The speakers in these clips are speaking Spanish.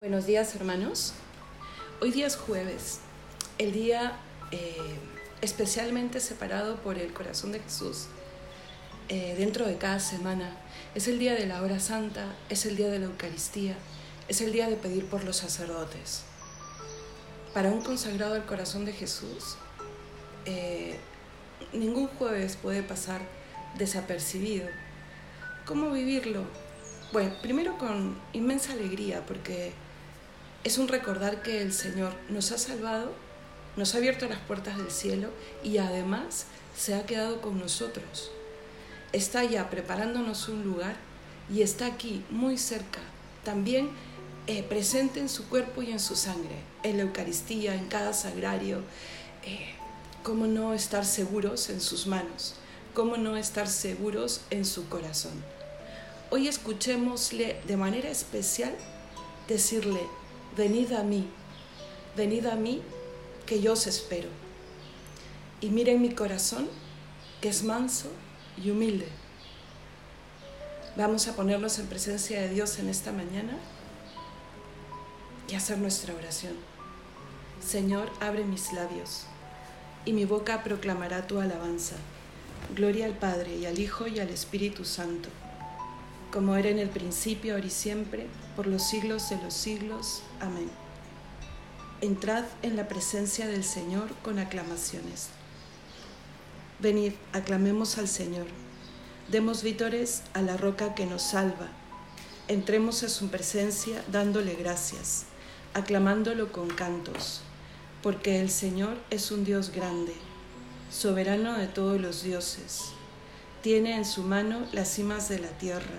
Buenos días hermanos. Hoy día es jueves, el día eh, especialmente separado por el corazón de Jesús eh, dentro de cada semana. Es el día de la hora santa, es el día de la Eucaristía, es el día de pedir por los sacerdotes. Para un consagrado del corazón de Jesús, eh, ningún jueves puede pasar desapercibido. ¿Cómo vivirlo? Bueno, primero con inmensa alegría, porque es un recordar que el Señor nos ha salvado, nos ha abierto las puertas del cielo y además se ha quedado con nosotros. Está ya preparándonos un lugar y está aquí, muy cerca, también eh, presente en su cuerpo y en su sangre, en la Eucaristía, en cada sagrario. Eh, ¿Cómo no estar seguros en sus manos? ¿Cómo no estar seguros en su corazón? Hoy escuchémosle de manera especial decirle, venid a mí, venid a mí, que yo os espero. Y miren mi corazón, que es manso y humilde. Vamos a ponernos en presencia de Dios en esta mañana y hacer nuestra oración. Señor, abre mis labios y mi boca proclamará tu alabanza. Gloria al Padre y al Hijo y al Espíritu Santo, como era en el principio, ahora y siempre, por los siglos de los siglos. Amén. Entrad en la presencia del Señor con aclamaciones. Venid, aclamemos al Señor. Demos vítores a la roca que nos salva. Entremos a su presencia dándole gracias, aclamándolo con cantos, porque el Señor es un Dios grande, soberano de todos los dioses. Tiene en su mano las cimas de la tierra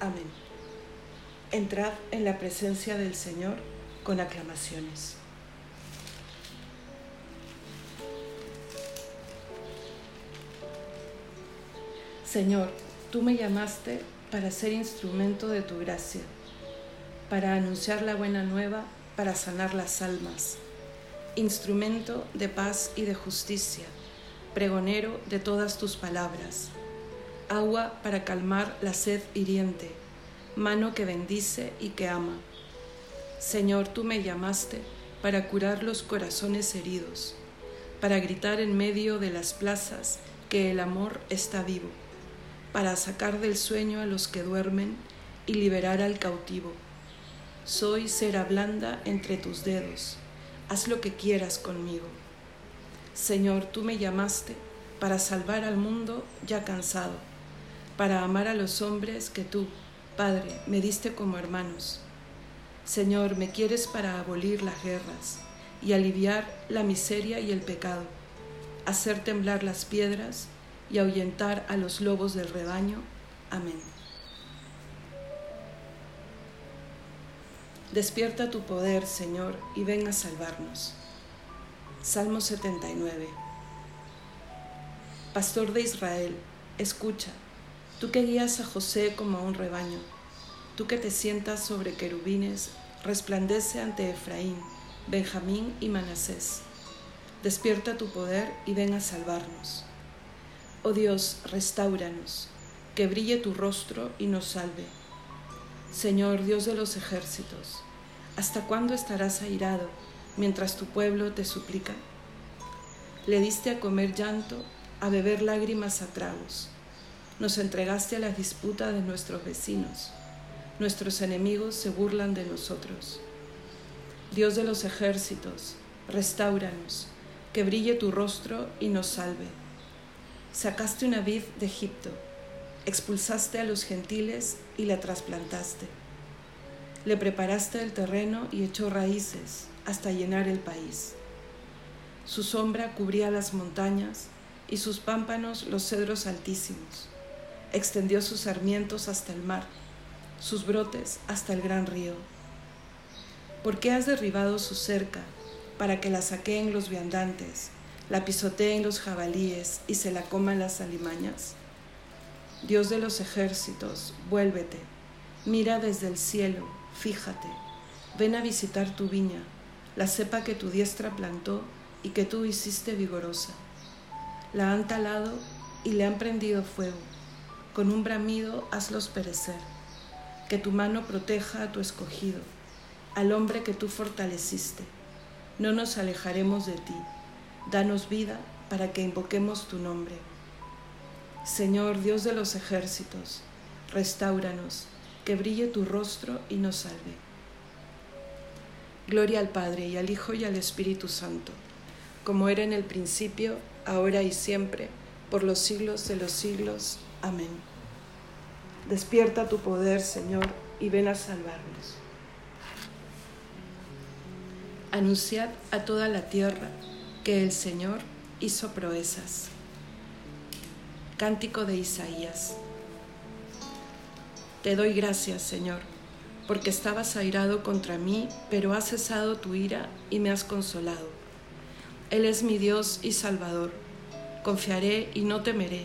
Amén. Entrad en la presencia del Señor con aclamaciones. Señor, tú me llamaste para ser instrumento de tu gracia, para anunciar la buena nueva, para sanar las almas, instrumento de paz y de justicia, pregonero de todas tus palabras agua para calmar la sed hiriente, mano que bendice y que ama. Señor, tú me llamaste para curar los corazones heridos, para gritar en medio de las plazas que el amor está vivo, para sacar del sueño a los que duermen y liberar al cautivo. Soy cera blanda entre tus dedos, haz lo que quieras conmigo. Señor, tú me llamaste para salvar al mundo ya cansado para amar a los hombres que tú, Padre, me diste como hermanos. Señor, me quieres para abolir las guerras y aliviar la miseria y el pecado, hacer temblar las piedras y ahuyentar a los lobos del rebaño. Amén. Despierta tu poder, Señor, y ven a salvarnos. Salmo 79. Pastor de Israel, escucha Tú que guías a José como a un rebaño, tú que te sientas sobre querubines, resplandece ante Efraín, Benjamín y Manasés. Despierta tu poder y ven a salvarnos. Oh Dios, restauranos, que brille tu rostro y nos salve. Señor Dios de los ejércitos, ¿hasta cuándo estarás airado mientras tu pueblo te suplica? Le diste a comer llanto, a beber lágrimas a tragos nos entregaste a la disputa de nuestros vecinos. Nuestros enemigos se burlan de nosotros. Dios de los ejércitos, restauranos, que brille tu rostro y nos salve. Sacaste una vid de Egipto, expulsaste a los gentiles y la trasplantaste. Le preparaste el terreno y echó raíces hasta llenar el país. Su sombra cubría las montañas y sus pámpanos los cedros altísimos. Extendió sus sarmientos hasta el mar, sus brotes hasta el gran río. ¿Por qué has derribado su cerca para que la saqueen los viandantes, la pisoteen los jabalíes y se la coman las alimañas? Dios de los ejércitos, vuélvete, mira desde el cielo, fíjate, ven a visitar tu viña, la cepa que tu diestra plantó y que tú hiciste vigorosa. La han talado y le han prendido fuego. Con un bramido hazlos perecer. Que tu mano proteja a tu escogido, al hombre que tú fortaleciste. No nos alejaremos de ti. Danos vida para que invoquemos tu nombre. Señor Dios de los ejércitos, restauranos, que brille tu rostro y nos salve. Gloria al Padre y al Hijo y al Espíritu Santo como era en el principio, ahora y siempre, por los siglos de los siglos. Amén. Despierta tu poder, Señor, y ven a salvarnos. Anunciad a toda la tierra que el Señor hizo proezas. Cántico de Isaías. Te doy gracias, Señor, porque estabas airado contra mí, pero has cesado tu ira y me has consolado él es mi Dios y Salvador. Confiaré y no temeré,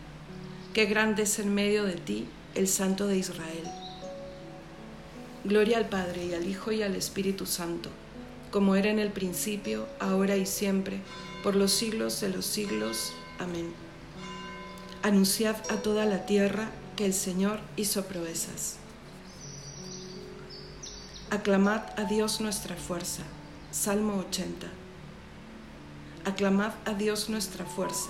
qué grande es en medio de ti el Santo de Israel. Gloria al Padre y al Hijo y al Espíritu Santo, como era en el principio, ahora y siempre, por los siglos de los siglos. Amén. Anunciad a toda la tierra que el Señor hizo proezas. Aclamad a Dios nuestra fuerza Salmo 80. Aclamad a Dios nuestra fuerza,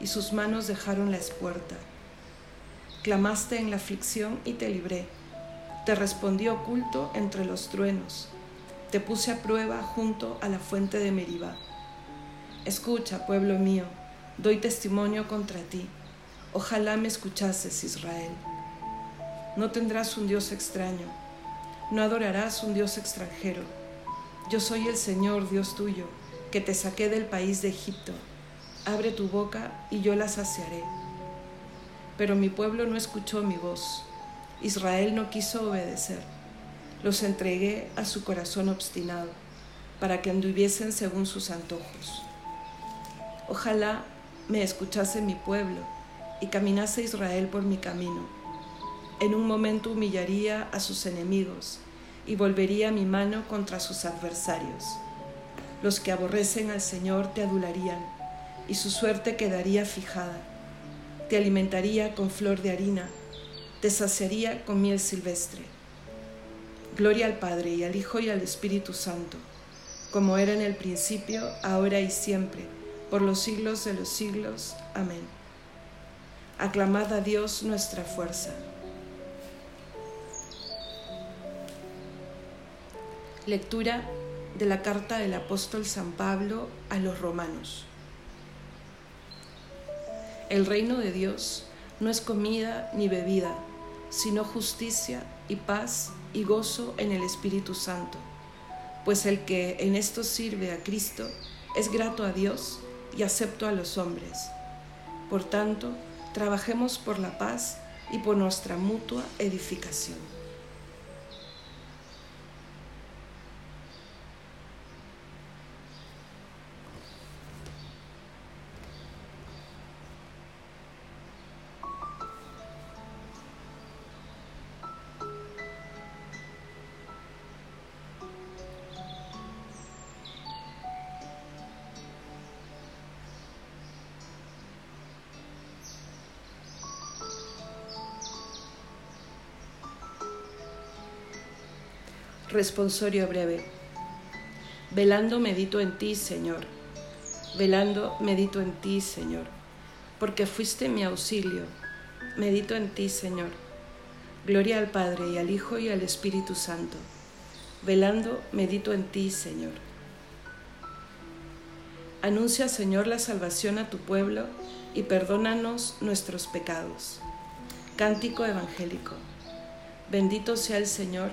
y sus manos dejaron la espuerta. Clamaste en la aflicción y te libré. Te respondí oculto entre los truenos. Te puse a prueba junto a la fuente de Meribá. Escucha, pueblo mío, doy testimonio contra ti. Ojalá me escuchases, Israel. No tendrás un Dios extraño, no adorarás un Dios extranjero yo soy el Señor Dios tuyo, que te saqué del país de Egipto. Abre tu boca y yo la saciaré. Pero mi pueblo no escuchó mi voz. Israel no quiso obedecer. Los entregué a su corazón obstinado, para que anduviesen según sus antojos. Ojalá me escuchase mi pueblo y caminase Israel por mi camino. En un momento humillaría a sus enemigos y volvería mi mano contra sus adversarios. Los que aborrecen al Señor te adularían, y su suerte quedaría fijada. Te alimentaría con flor de harina, te saciaría con miel silvestre. Gloria al Padre y al Hijo y al Espíritu Santo, como era en el principio, ahora y siempre, por los siglos de los siglos. Amén. Aclamad a Dios nuestra fuerza. Lectura de la carta del apóstol San Pablo a los romanos. El reino de Dios no es comida ni bebida, sino justicia y paz y gozo en el Espíritu Santo, pues el que en esto sirve a Cristo es grato a Dios y acepto a los hombres. Por tanto, trabajemos por la paz y por nuestra mutua edificación. Responsorio breve. Velando medito en ti, Señor. Velando medito en ti, Señor. Porque fuiste mi auxilio. Medito en ti, Señor. Gloria al Padre y al Hijo y al Espíritu Santo. Velando medito en ti, Señor. Anuncia, Señor, la salvación a tu pueblo y perdónanos nuestros pecados. Cántico evangélico. Bendito sea el Señor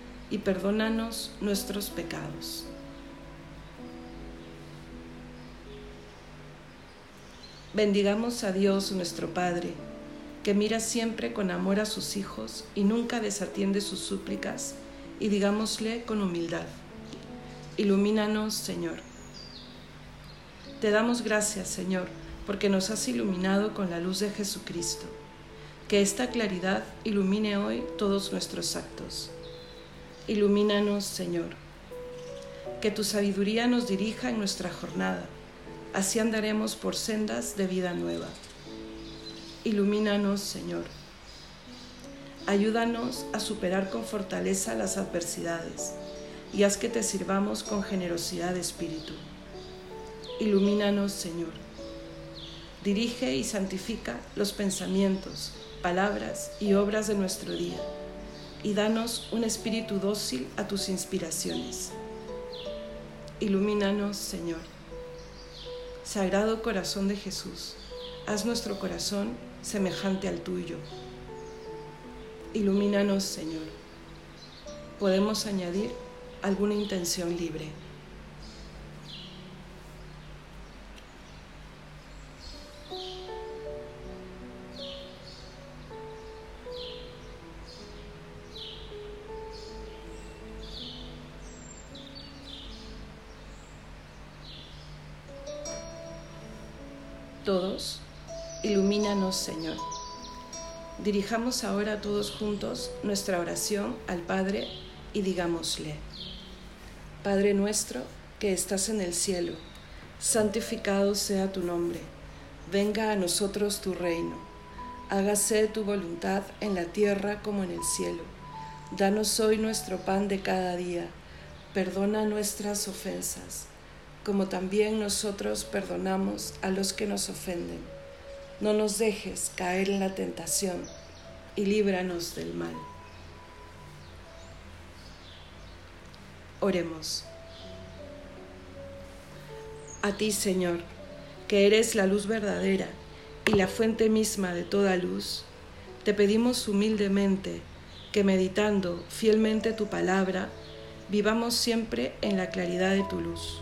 y perdónanos nuestros pecados. Bendigamos a Dios nuestro Padre, que mira siempre con amor a sus hijos y nunca desatiende sus súplicas, y digámosle con humildad, ilumínanos Señor. Te damos gracias Señor, porque nos has iluminado con la luz de Jesucristo. Que esta claridad ilumine hoy todos nuestros actos Ilumínanos, Señor. Que tu sabiduría nos dirija en nuestra jornada. Así andaremos por sendas de vida nueva. Ilumínanos, Señor. Ayúdanos a superar con fortaleza las adversidades y haz que te sirvamos con generosidad de espíritu. Ilumínanos, Señor. Dirige y santifica los pensamientos, palabras y obras de nuestro día y danos un espíritu dócil a tus inspiraciones. Ilumínanos, Señor. Sagrado corazón de Jesús, haz nuestro corazón semejante al tuyo. Ilumínanos, Señor. Podemos añadir alguna intención libre. Todos, ilumínanos Señor. Dirijamos ahora todos juntos nuestra oración al Padre y digámosle, Padre nuestro que estás en el cielo, santificado sea tu nombre, venga a nosotros tu reino, hágase tu voluntad en la tierra como en el cielo. Danos hoy nuestro pan de cada día, perdona nuestras ofensas como también nosotros perdonamos a los que nos ofenden. No nos dejes caer en la tentación y líbranos del mal. Oremos. A ti, Señor, que eres la luz verdadera y la fuente misma de toda luz, te pedimos humildemente que meditando fielmente tu palabra, vivamos siempre en la claridad de tu luz.